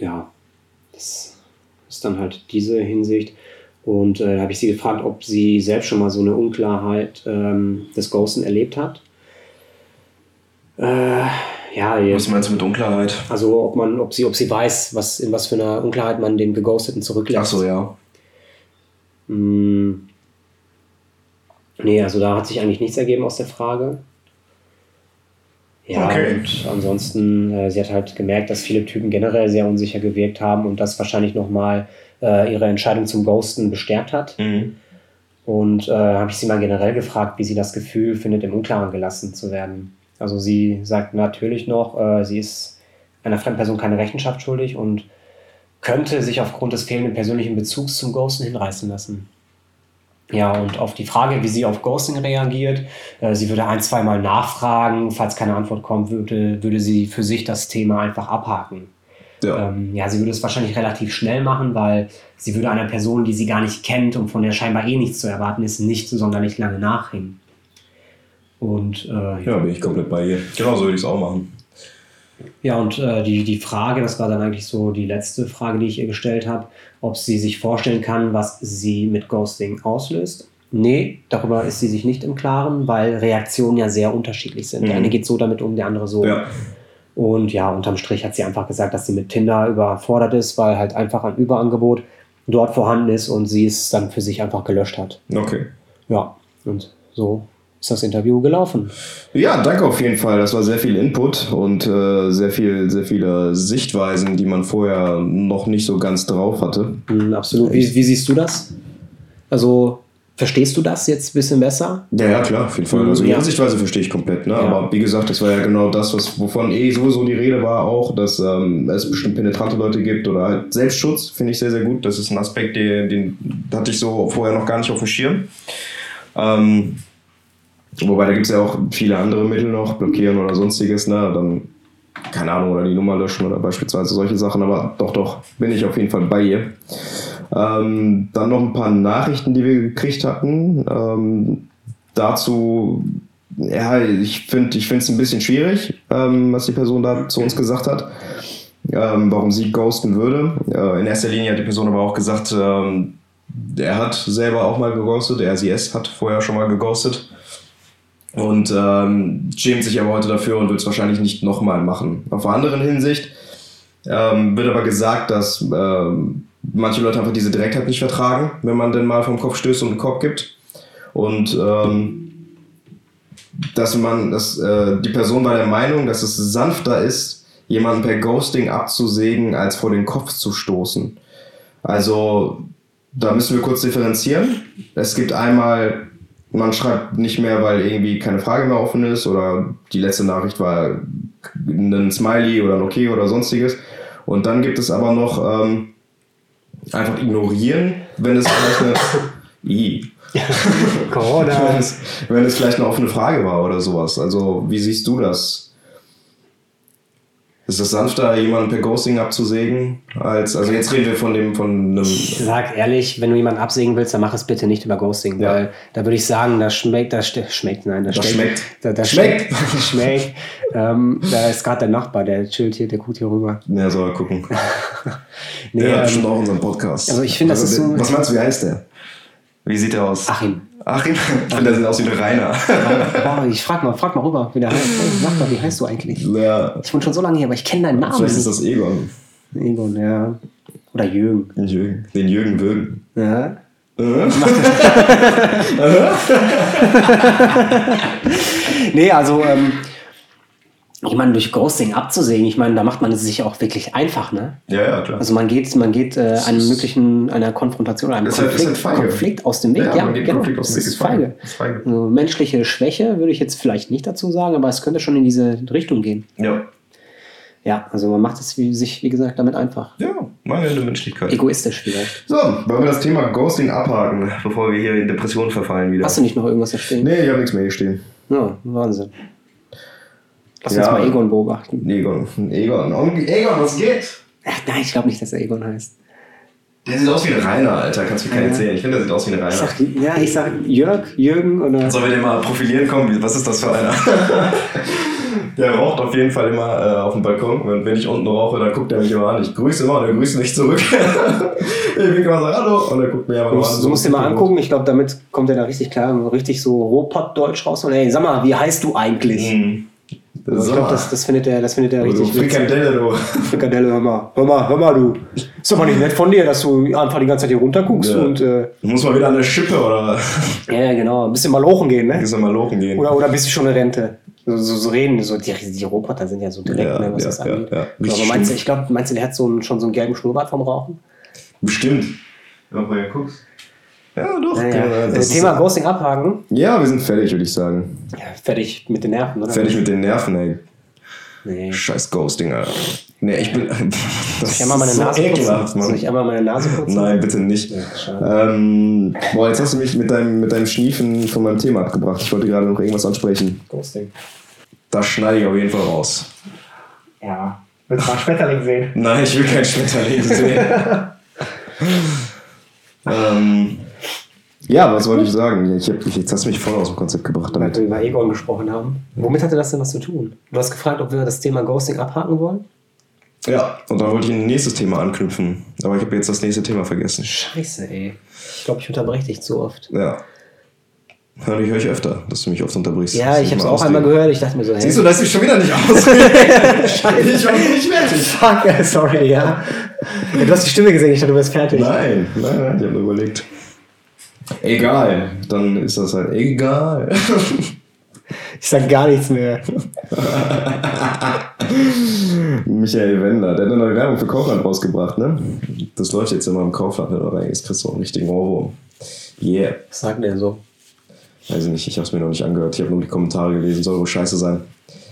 ja, das ist dann halt diese Hinsicht. Und äh, da habe ich sie gefragt, ob sie selbst schon mal so eine Unklarheit ähm, des Ghosten erlebt hat. Äh, ja, Was meinst du mit Unklarheit? also ob man, ob sie, ob sie weiß, was in was für einer Unklarheit man den Geghosteten zurücklässt. Ach so, ja. Hm. Nee, also da hat sich eigentlich nichts ergeben aus der Frage. Ja, Okay. und ansonsten, äh, sie hat halt gemerkt, dass viele Typen generell sehr unsicher gewirkt haben und das wahrscheinlich nochmal äh, ihre Entscheidung zum Ghosten bestärkt hat. Mhm. Und äh, habe ich sie mal generell gefragt, wie sie das Gefühl findet, im Unklaren gelassen zu werden. Also sie sagt natürlich noch, äh, sie ist einer fremden Person keine Rechenschaft schuldig und könnte sich aufgrund des fehlenden persönlichen Bezugs zum Ghosten hinreißen lassen. Ja, und auf die Frage, wie sie auf Ghosting reagiert, äh, sie würde ein, zweimal nachfragen, falls keine Antwort kommt, würde, würde sie für sich das Thema einfach abhaken. Ja. Ähm, ja, sie würde es wahrscheinlich relativ schnell machen, weil sie würde einer Person, die sie gar nicht kennt und von der scheinbar eh nichts zu erwarten ist, nicht so sonderlich lange nachhängen. Und äh, ja, bin ich komplett bei ihr. Genau so würde ich es auch machen. Ja, und äh, die, die Frage, das war dann eigentlich so die letzte Frage, die ich ihr gestellt habe, ob sie sich vorstellen kann, was sie mit Ghosting auslöst. Nee, darüber ist sie sich nicht im Klaren, weil Reaktionen ja sehr unterschiedlich sind. Der Mhm. eine geht so damit um, der andere so. Ja. Und ja, unterm Strich hat sie einfach gesagt, dass sie mit Tinder überfordert ist, weil halt einfach ein Überangebot dort vorhanden ist und sie es dann für sich einfach gelöscht hat. Okay. Ja, und so ist das Interview gelaufen. Ja, danke auf jeden Fall. Das war sehr viel Input und äh, sehr viel, sehr viele Sichtweisen, die man vorher noch nicht so ganz drauf hatte. Mhm, absolut. Wie, wie siehst du das? Also, verstehst du das jetzt ein bisschen besser? Ja, ja, klar, auf jeden Fall. Also Ja. ihre Sichtweise verstehe ich komplett. Ne? Ja. Aber wie gesagt, das war ja genau das, was, wovon eh sowieso die Rede war auch, dass ähm, es bestimmt penetrante Leute gibt oder halt Selbstschutz, finde ich sehr, sehr gut. Das ist ein Aspekt, den, den hatte ich so vorher noch gar nicht auf dem Schirm. Ähm, wobei, da gibt es ja auch viele andere Mittel noch, blockieren oder sonstiges. Ne? Dann, keine Ahnung, oder die Nummer löschen oder beispielsweise solche Sachen. Aber doch, doch, bin ich auf jeden Fall bei ihr. Ähm, dann noch ein paar Nachrichten, die wir gekriegt hatten. Ähm, dazu, ja, ich finde es ein bisschen schwierig, ähm, was die Person da zu uns gesagt hat, ähm, warum sie ghosten würde. Äh, in erster Linie hat die Person aber auch gesagt, ähm, er hat selber auch mal geghostet, der RCS hat vorher schon mal geghostet. Und ähm, schämt sich aber heute dafür und wird es wahrscheinlich nicht nochmal machen. Auf einer anderen Hinsicht ähm, wird aber gesagt, dass ähm, manche Leute einfach diese Direktheit nicht vertragen, wenn man denn mal vom Kopf stößt und einen Kopf gibt. Und ähm, dass man, dass äh, die Person war der Meinung, dass es sanfter ist, jemanden per Ghosting abzusägen, als vor den Kopf zu stoßen. Also da müssen wir kurz differenzieren. Es gibt einmal, man schreibt nicht mehr, weil irgendwie keine Frage mehr offen ist oder die letzte Nachricht war einen Smiley oder ein Okay oder sonstiges. Und dann gibt es aber noch ähm, einfach ignorieren, wenn es vielleicht eine. I. wenn, Corona. es, wenn es vielleicht eine offene Frage war oder sowas. Also, wie siehst du das? Ist es sanfter, jemanden per Ghosting abzusägen? Als, also jetzt reden wir von dem, von einem. Ich sag ehrlich, wenn du jemanden absägen willst, dann mach es bitte nicht über Ghosting, Ja. weil da würde ich sagen, das schmeckt, das ste- schmeckt, nein, das, Das schmeckt. Da, das Schmeckt. schmeckt. schmeckt. Ähm, da ist gerade der Nachbar, der chillt hier, der guckt hier rüber. Ja, soll mal gucken. Nee, der hat ähm, bestimmt auch unseren Podcast. also ich finde, das ist so- Was meinst du, wie heißt der? Wie sieht der aus? Achim. Achim? Der sieht aus wie ein Rainer. Boah, ich frag mal, frag mal rüber, wie der heißt. Hey, Sag mal, wie heißt du eigentlich? Ja, Ich wohne schon so lange hier, aber ich kenne deinen Namen vielleicht ist das Egon. Egon, ja. Oder Jürgen. Den Jürgen, den Jürgen Würgen. Ja. Äh? Nee, also ähm, jemanden durch Ghosting abzusägen, ich meine, da macht man es sich auch wirklich einfach, ne? Ja, ja, klar. Also man geht, man geht äh, einem möglichen, einer Konfrontation, einem Ist halt- ist Konflikt, halt feige. Konflikt aus dem Weg. Ja, Ja, man geht genau. Konflikt aus dem das Weg, ist ist feige. feige. Ist feige. Also menschliche Schwäche würde ich jetzt vielleicht nicht dazu sagen, aber es könnte schon in diese Richtung gehen. ja. Ja, also man macht es wie, sich, wie gesagt, damit einfach. Ja, mangelnde Menschlichkeit. Egoistisch vielleicht. So, wollen wir das Thema Ghosting abhaken, bevor wir hier in Depressionen verfallen wieder? Hast du nicht noch irgendwas da stehen? Nee, ich habe nichts mehr hier stehen. Ja, Wahnsinn. Lass Ja. uns mal Egon beobachten. Egon. Egon. Egon, was geht? Ach, nein, ich glaube nicht, dass er Egon heißt. Der sieht aus wie ein Rainer, Alter. Kannst du mir keinen Ja. erzählen. Ich finde, der sieht aus wie ein Ich Rainer. sag, ja, ich sag Jörg, Jürgen oder. Sollen wir den mal profilieren? Komm, wie- was ist das für einer? der raucht auf jeden Fall immer äh, auf dem Balkon. Und wenn ich unten rauche, dann guckt er mich immer an. Ich grüße immer und er grüßt mich zurück. ich winke immer so, hallo. Und er guckt mir Du noch an. du musst dir mal angucken, ich glaube, damit kommt er da richtig klar, richtig so Robot-Deutsch raus. Und ey, sag mal, wie heißt du eigentlich? Mhm. Also ich glaube, das, das findet er, das findet er du richtig witzig. Frikadelle, du. Frikadelle, hör mal, hör mal, hör mal, du. Ist doch mal nicht nett von dir, dass du einfach die ganze Zeit hier runter guckst Ja. und äh, Du musst mal wieder an der Schippe oder ja, genau, ein bisschen mal lochen gehen, ne? gehst du mal lochen gehen. Oder, oder bist du schon eine Rente? So, so, so reden, so, die, die Roboter sind ja so direkt, Ja, ne, was ja, das ja, angeht. ja. aber Richtig meinst du, ich glaube, meinst du, der hat so einen, schon so einen gelben Schnurrbart vom Rauchen? Bestimmt. Ja, wo du guckst. Ja, doch. Naja, das Thema ist- Ghosting abhaken. Ja, wir sind fertig, würde ich sagen. Ja, fertig mit den Nerven, oder? Fertig mit den Nerven, ey. Nee. Scheiß Ghosting, Alter. Nee, ich bin. Das Ich einmal meine ist so Nase ekelhaft. Mann. Soll ich einmal meine Nase putzen? Nein, bitte nicht. Ja. Ähm, boah, jetzt hast du mich mit deinem, mit deinem Schniefen von meinem Thema abgebracht. Ich wollte gerade noch irgendwas ansprechen. Ghosting. Das schneide ich auf jeden Fall raus. Ja. Willst du mal Schmetterling sehen? Nein, ich will kein Schmetterling sehen. ähm, ja, was wollte ich sagen? Ich hab, ich, jetzt hast du mich voll aus dem Konzept gebracht Weil damit. wir über Egon gesprochen haben. Womit hatte das denn was zu tun? Du hast gefragt, ob wir das Thema Ghosting abhaken wollen? Ja, und dann wollte ich ein nächstes Thema anknüpfen. Aber ich habe jetzt das nächste Thema vergessen. Scheiße, ey. Ich glaube, ich unterbreche dich zu oft. Ja. Hör ich, höre ich öfter, dass du mich oft unterbrichst. Ja, ich habe es auch einmal gehört. Ich dachte mir so, hey. Siehst du, dass ich schon wieder nicht ausrede? Scheiße. Ich war nicht fertig. Fuck, sorry, ja. ja. Du hast die Stimme gesehen, ich dachte, du wärst fertig. Nein, nein, nein, ich habe nur überlegt. Egal, dann ist das halt egal. Ich sag gar nichts mehr. Michael Wender, der hat eine neue Werbung für Kaufland rausgebracht, ne? Das läuft jetzt immer im Kaufland, wenn du reingehst, kriegst du auch einen richtigen Ohrwurm. Yeah. Was sagt denn der so? Weiß ich nicht, ich habe es mir noch nicht angehört. Ich habe nur die Kommentare gelesen, soll wohl scheiße sein.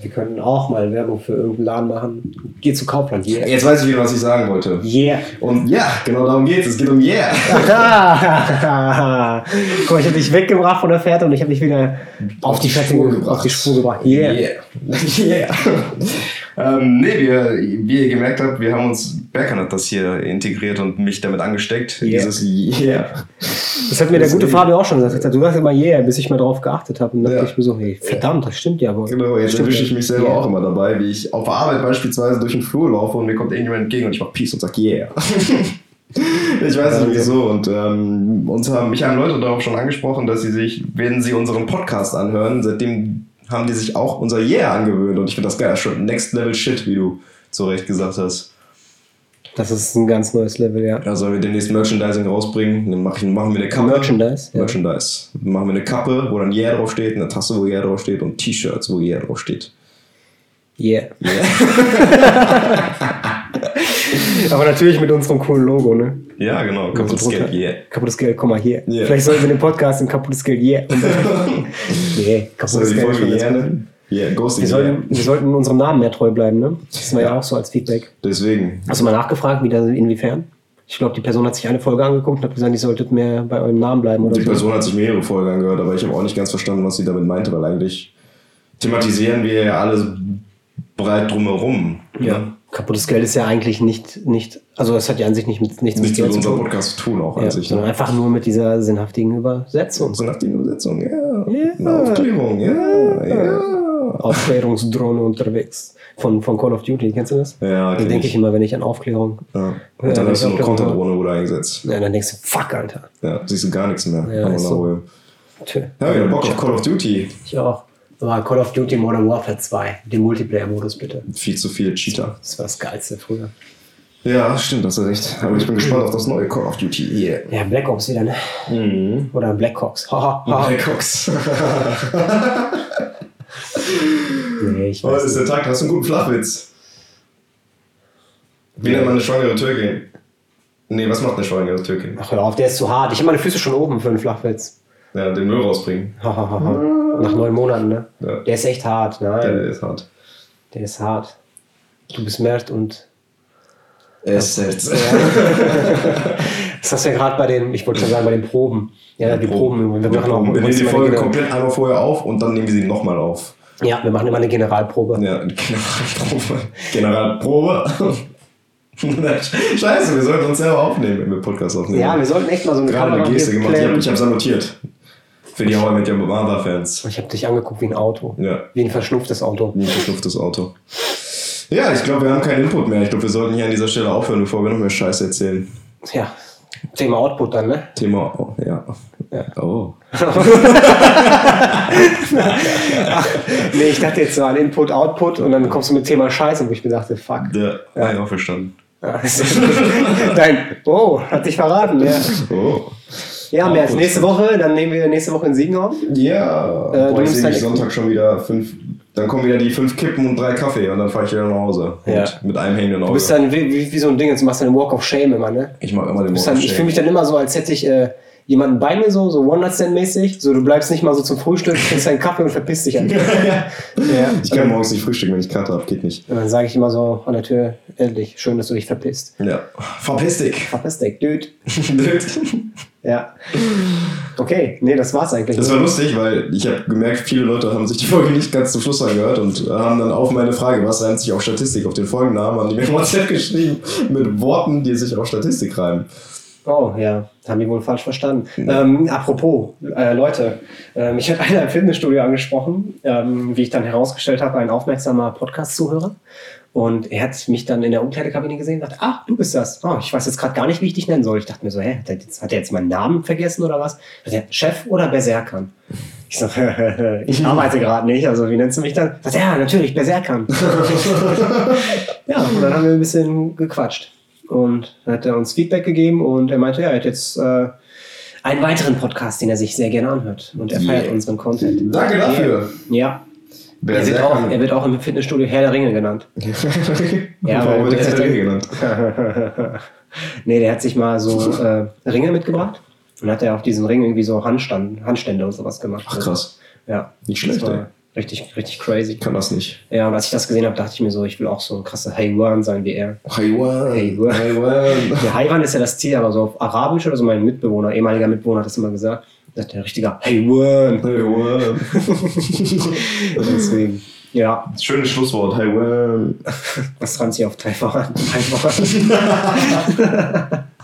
Wir können auch mal Werbung für irgendeinen Laden machen. Geh zu Kaufland, yeah. Jetzt weiß ich wieder, was ich sagen wollte. Yeah. Und ja, genau darum geht's. Es geht um Yeah. Guck mal, ich habe dich weggebracht von der Fährte und ich habe dich wieder auf die Fährte. Auf die Spur gebracht. Yeah. Yeah. yeah. Ähm, nee, wir, wie ihr gemerkt habt, wir haben uns, Berkan hat das hier integriert und mich damit angesteckt. Yeah. Dieses Yeah. Das hat mir der gute. Fabio auch schon gesagt. Du sagst immer yeah, bis ich mal drauf geachtet habe. Und dann Ja. dachte ich mir so, hey, verdammt, das stimmt ja wohl. Genau, jetzt erwische ich mich selber Yeah. auch immer dabei, wie ich auf Arbeit beispielsweise durch den Flur laufe und mir kommt irgendjemand entgegen und ich mach Peace und sag Yeah. ich weiß nicht wieso. Und ähm, uns haben, mich haben Leute darauf schon angesprochen, dass sie sich, wenn sie unseren Podcast anhören, seitdem haben die sich auch unser Yeah angewöhnt. Und ich finde das geil, schon Next Level Shit, wie du zu Recht gesagt hast. Das ist ein ganz neues Level, ja. Ja, sollen wir demnächst Merchandising rausbringen? Dann mach ich, machen wir eine Kappe. Merchandise. Ja. Merchandise. Dann machen wir eine Kappe, wo dann Yeah draufsteht, eine Tasse, wo Yeah draufsteht und T-Shirts, wo Yeah draufsteht. Yeah. Yeah. Aber natürlich mit unserem coolen Logo, ne? ja, genau. Kaputtes So. Geld, yeah. Kaputtes Geld, komm mal hier. Yeah. Vielleicht sollten wir den Podcast in kaputtes Geld, yeah. Nee, kaputtes die Geld. Folge Yeah nennen? Yeah, Ghosting. Wir sollten, wir sollten unserem Namen mehr treu bleiben, ne? Das war ja, Ja. auch so als Feedback. Deswegen. Hast du mal nachgefragt, wie das, inwiefern? Ich glaube, die Person hat sich eine Folge angeguckt und hat gesagt, ihr solltet mehr bei eurem Namen bleiben oder Die so. Person hat sich mehrere Folgen angehört, aber ich habe auch nicht ganz verstanden, was sie damit meinte, weil eigentlich thematisieren wir ja alle breit drumherum. Ja. Kaputtes Geld ist ja eigentlich nicht, nicht also es hat ja an sich nicht mit, nichts Nichts mit zu unserem. Podcast zu tun auch an Ja, sich. sondern Ne? einfach nur mit dieser sinnhaftigen Übersetzung. Der Übersetzung, ja. Ja. Eine Aufklärung, ja. ja. Aufklärungsdrohne unterwegs. Von, von Call of Duty, kennst du das? Ja, Da denke ich. ich immer, wenn ich an Aufklärung. ja. Ja, Und dann das hast du der Konterdrohne wurde eingesetzt. Ja, dann denkst du, fuck, Alter. Ja, siehst du gar nichts mehr. Ja, ist so. Tö. Ja, wieder Bock auf Call of Duty. Ich auch. Aber Call of Duty Modern Warfare 2, den Multiplayer-Modus bitte. Viel zu viele Cheater. Das war das Geilste früher. Ja, stimmt, hast du recht. Aber ich bin gespannt auf das neue Call of Duty. Yeah. Ja, Black Ops wieder, ne? Oder Blackhawks. Haha, haha. Black Ops. nee, ich Heute weiß ist nicht. der Tag, hast du einen guten Flachwitz. Wie nennt man eine schwangere Türkin? Nee, was macht eine schwangere Türkin? Ach, hör auf, der ist zu hart. Ich habe meine Füße schon oben für einen Flachwitz. Ja, den Müll rausbringen. Nach neun Monaten, ne? Ja. Der ist echt hart, Der nein. ist hart. Der ist hart. Du bist Mert und. Es ist. Das hast du ja gerade bei den, ich wollte schon sagen, bei den Proben. Ja, die Proben. Wir Wir, machen auch wir nehmen die Folge eine, komplett einmal vorher auf und dann nehmen wir sie nochmal auf. Ja, wir machen immer eine Generalprobe. Ja, Generalprobe. Generalprobe. Scheiße, wir sollten uns selber aufnehmen, wenn wir Podcast aufnehmen. Ja, wir sollten echt mal so eine gerade eine Geste gemacht. Ich habe hab's annotiert. Für die How I Met Your Mother-Fans. Ich habe dich angeguckt wie ein Auto. Ja. Wie ein verschnupftes Auto. Ein verschnupftes Auto. Ja, ich glaube, wir haben keinen Input mehr. Ich glaube, wir sollten hier an dieser Stelle aufhören, bevor wir noch mehr Scheiße erzählen. Ja. Thema Output dann, ne? Thema, oh, ja. Ja. Oh. Nee, ich dachte jetzt so an Input, Output und dann kommst du mit Thema Scheiße, wo ich mir dachte, fuck. Ja, ja. hab ich auch verstanden. Ist- Dein, oh, hat dich verraten, ja. Oh. Ja, März, Output. nächste Woche, dann nehmen wir nächste Woche in Siegenhaus. Ja, Äh, du boah, ich sehe mich Sonntag schon wieder fünf. Dann kommen wieder die fünf Kippen und drei Kaffee und dann fahre ich wieder nach Hause. Ja. Mit, einem hängenden Du Auge. bist dann wie, wie, wie so ein Ding, jetzt machst du einen Walk of Shame immer, ne? ich mag immer den Du Walk dann, of ich Shame. fühle mich dann immer so, als hätte ich äh, jemanden bei mir, so, so One-Night-Stand-mäßig. So, du bleibst nicht mal so zum Frühstück, trinkst deinen Kaffee und verpisst dich einfach. ja. Ich kann morgens nicht frühstücken, wenn ich Kater habe. Geht nicht. Und dann sage ich immer so an der Tür, endlich, schön, dass du dich verpisst. Ja. Verpiss dich. Verpiss dich, dude. Ja. Okay, nee, das war's eigentlich. Das war lustig, weil ich habe gemerkt, viele Leute haben sich die Folge nicht ganz zum Schluss angehört und haben dann auf meine Frage, was reimt sich auf Statistik, auf den Folgennamen, haben die mir WhatsApp geschrieben mit Worten, die sich auf Statistik reimen. Oh ja, haben die wohl falsch verstanden. Ähm, apropos, äh, Leute, ähm, ich hatte einer im Fitnessstudio angesprochen, ähm, wie ich dann herausgestellt habe, ein aufmerksamer Podcast-Zuhörer. Und er hat mich dann in der Umkleidekabine gesehen und dachte, ah, du bist das. Oh, ich weiß jetzt gerade gar nicht, wie ich dich nennen soll. Ich dachte mir so, hä, hat er jetzt, hat er jetzt meinen Namen vergessen oder was? Hat er Chef oder Berserkern? Ich so, ich arbeite gerade nicht, also wie nennst du mich dann? Sagt, ja, natürlich, Berserkern. ja, und dann haben wir ein bisschen gequatscht. Und dann hat er uns Feedback gegeben und er meinte, ja, er hat jetzt äh, einen weiteren Podcast, den er sich sehr gerne anhört. Und er feiert Yeah. unseren Content. Danke dafür. Ja. Er wird, auch, er wird auch im Fitnessstudio Herr der Ringe genannt. Ja, Warum wird er Ringe genannt? nee, der hat sich mal so äh, Ringe mitgebracht und hat er auf diesen Ring irgendwie so Handstand, Handstände und sowas gemacht. Ach krass, Ja. Nicht schlecht, war ey. Richtig, richtig crazy. kann das nicht. Ja, und als ich das gesehen habe, dachte ich mir so, ich will auch so ein krasser Haiwan sein wie er. Haiwan. Haiwan. Haiwan. Der Haiwan ist ja das Ziel, aber so auf Arabisch oder so mein Mitbewohner, ehemaliger Mitbewohner hat das immer gesagt. Das ist der richtige Haiwan. Haiwan. Deswegen, ja, Schönes Schlusswort. Haiwan. was dran sie auf Taiwan. Taiwan.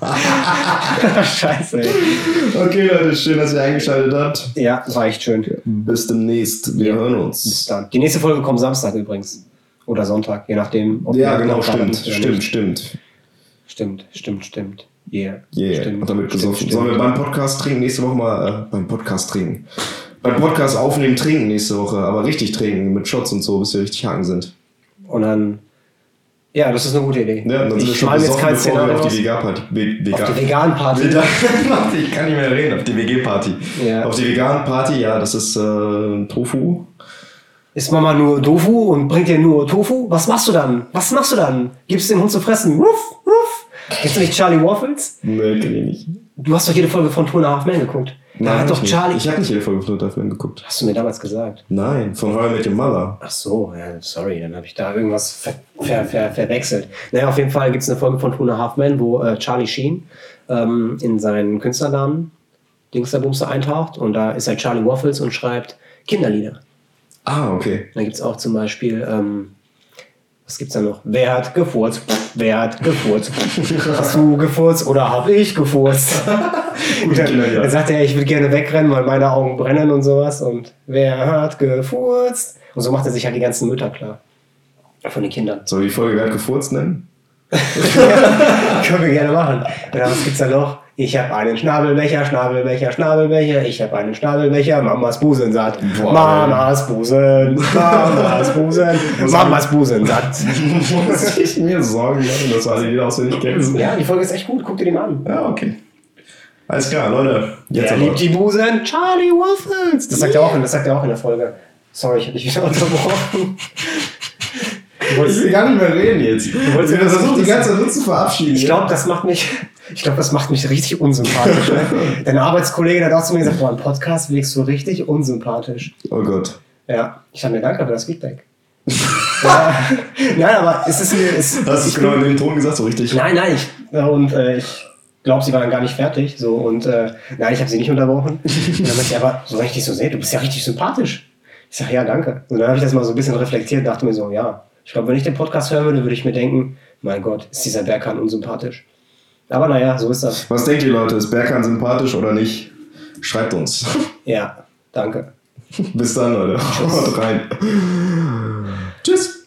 Scheiße, ey. Okay, Leute, schön, dass ihr eingeschaltet habt. Ja, war echt schön. Bis demnächst. Wir hören uns. Bis dann. Die nächste Folge kommt Samstag übrigens. Oder Sonntag, je nachdem. ob Ja, genau, stimmt, stimmt, stimmt. Stimmt, stimmt, stimmt. Yeah. Yeah, Stimmt, und damit stimmt, besoffen. stimmt. Sollen wir beim Podcast trinken? Nächste Woche mal äh, beim Podcast trinken. Beim Podcast aufnehmen, trinken nächste Woche, aber richtig trinken, mit Shots und so, bis wir richtig haken sind. Und dann. Ja, das ist eine gute Idee. Ja, dann sind ich schon mal jetzt kein Szenario auf die Vegan-Party. Ve Auf Vegan die Vegan-Party. Ich kann nicht mehr reden, auf die WG-Party. Ja. Auf die Vegan-Party, ja, das ist äh, Tofu. Ist Mama nur Tofu und bringt dir nur Tofu? Was machst du dann? Was machst du dann? Gibst dem Hund zu fressen? Ruff, ruff. Kennst du nicht Charlie Waffles? Nee, kenn ich nicht. Du hast doch jede Folge von Two and a Half Men geguckt. Da hab hat ich doch nicht. Charlie. Ich habe nicht jede Folge von Film geguckt. Hast du mir damals gesagt? Nein, von How I Met Your Mother. Ach so, ja, sorry, dann habe ich da irgendwas ver ver ver verwechselt. Naja, auf jeden Fall gibt es eine Folge von Two and a Half Men, wo äh, Charlie Sheen ähm, in seinen Künstlernamen Dingsterbumster eintaucht und da ist halt Charlie Waffles und schreibt Kinderlieder. Ah, okay. Dann gibt es auch zum Beispiel, ähm, was gibt's da noch? Wer hat gefurzt? Wer hat gefurzt? Hast du gefurzt oder hab ich gefurzt? Und dann, dann sagt er, ich würde gerne wegrennen, weil meine Augen brennen und sowas. Und wer hat gefurzt? Und so macht er sich halt die ganzen Mütter klar. Von den Kindern. Soll ich die Folge Wer hat gefurzt nennen? Können wir gerne machen. Dann, was gibt's da noch? Ich habe einen Schnabelbecher, Schnabelbecher, Schnabelbecher. Ich habe einen Schnabelbecher. Mamas Busen satt. Boah, Mamas Busen. Mamas Busen. Mamas Busen satt. Muss ich mir Sorgen machen, dass alle die auswendig kennen. Ja, die Folge ist echt gut. Guck dir die mal an. Ja, okay. Alles klar, Leute. Jetzt aber. liebt die Busen? Charlie Waffles. Das sagt er auch, in- das sagt er auch in der Folge. Sorry, ich habe dich wieder unterbrochen. Du Ich will gar nicht mehr reden jetzt. wolltest- Wir versuchen die ganze Zeit zu verabschieden. Ich glaube, das macht mich, ich glaube, das macht mich richtig unsympathisch. Ne? Dein Arbeitskollege hat auch zu mir gesagt, boah, im Podcast wirkst du richtig unsympathisch. Oh Gott. Ja, ich habe mir danke für das Feedback. ja, nein, aber es ist mir, es, Hast du ich es genau in dem Ton gesagt, so richtig? Nein, nein, ich, und äh, ich glaube, sie war dann gar nicht fertig. So, und äh, nein, ich habe sie nicht unterbrochen. Und dann meinte ich, aber so wenn ich dich so sehe, du bist ja richtig sympathisch. Ich sage, ja, danke. Und dann habe ich das mal so ein bisschen reflektiert und dachte mir so, ja, ich glaube, wenn ich den Podcast hören würde, würde ich mir denken, mein Gott, ist dieser Berghahn unsympathisch. Aber naja, so ist das. Was denkt ihr, Leute? Ist Berkan sympathisch oder nicht? Schreibt uns. Ja, danke. Bis dann, Leute. Haut rein. Tschüss.